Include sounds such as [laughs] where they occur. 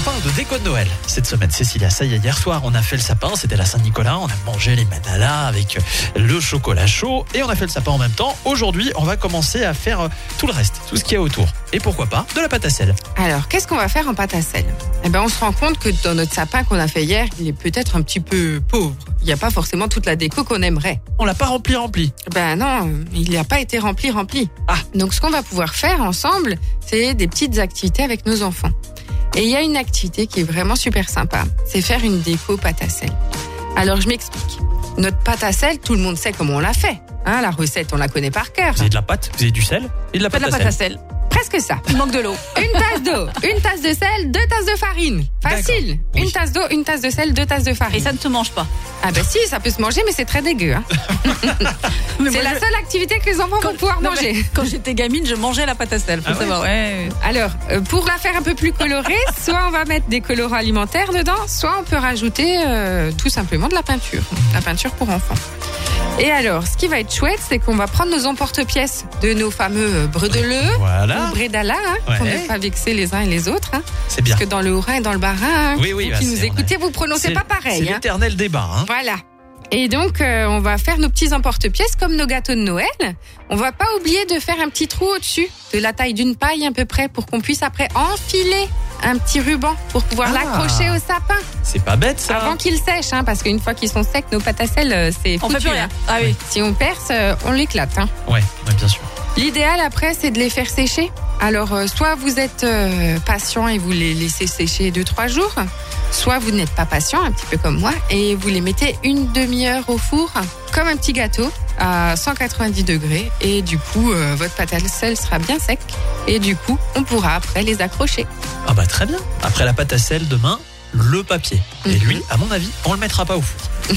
On parle de déco de Noël cette semaine, Cécilia. Ça y est, hier soir, on a fait le sapin. C'était la Saint-Nicolas. On a mangé les manalas avec le chocolat chaud et on a fait le sapin en même temps. Aujourd'hui, on va commencer à faire tout le reste, tout ce qu'il y a autour. Et pourquoi pas de la pâte à sel. Alors, qu'est-ce qu'on va faire en pâte à sel? Eh ben, on se rend compte que dans notre sapin qu'on a fait hier, il est peut-être un petit peu pauvre. Il n'y a pas forcément toute la déco qu'on aimerait. On l'a pas rempli, rempli. Ben non, il n'a pas été rempli, rempli. Ah. Donc, ce qu'on va pouvoir faire ensemble, c'est des petites activités avec nos enfants. Et il y a une activité qui est vraiment super sympa, c'est faire une déco pâte à sel. Alors, je m'explique. Notre pâte à sel, tout le monde sait comment on l'a fait. Hein, la recette, on la connaît par cœur. Vous avez de la pâte, vous avez du sel et de la Pas pâte, de la à pâte sel. à sel. Presque ça. Il manque de l'eau. Une tasse d'eau, une tasse de sel, deux tasses de farine. Facile. Oui. Une tasse d'eau, une tasse de sel, deux tasses de farine. Et ça ne te mange pas. Ah ben si, ça peut se manger, mais c'est très dégueu. hein. [laughs] Mais C'est la je- seule activité que les enfants vont pouvoir Non, manger. Quand j'étais gamine, je mangeais la pâte à sel. Faut Ah ouais savoir. Ouais. Alors, euh, pour la faire un peu plus colorée, [laughs] soit on va mettre des colorants alimentaires dedans, soit on peut rajouter euh, tout simplement de la peinture, la peinture pour enfants. Et alors, ce qui va être chouette, c'est qu'on va prendre nos emporte-pièces de nos fameux bredeleux Voilà, ou hein, Ouais. pour ne pas vexer les uns et les autres. hein, c'est bien. parce que dans le Haut-Rhin et dans le Bas-Rhin, hein, Oui, oui, vous bah, qui nous c'est- écoutez, vous prononcez C'est- pas C'est pareil. hein. l'éternel débat. Voilà. Et donc, euh, on va faire nos petits emporte-pièces comme nos gâteaux de Noël. On va pas oublier de faire un petit trou au-dessus, de la taille d'une paille à peu près, pour qu'on puisse après enfiler un petit ruban pour pouvoir Ah. l'accrocher au sapin C'est pas bête ça. avant qu'il sèche, hein, parce qu'une fois qu'ils sont secs, nos pâtes à sel, euh, c'est On foutu. fait plus rien. hein. Ah oui. Si on perce, euh, on l'éclate. Hein. Ouais, ouais, bien sûr. L'idéal après, c'est de les faire sécher. Alors, euh, soit vous êtes euh, patient et vous les laissez sécher deux trois jours, soit vous n'êtes pas patient, un petit peu comme moi, et vous les mettez une demi-heure au four, comme un petit gâteau, à 190 degrés. Et du coup, euh, votre pâte à sel sera bien sec. Et du coup, on pourra après les accrocher. Ah bah très bien. Après la pâte à sel, demain, le papier. Et Mhm. lui, à mon avis, on le mettra pas au four. [laughs]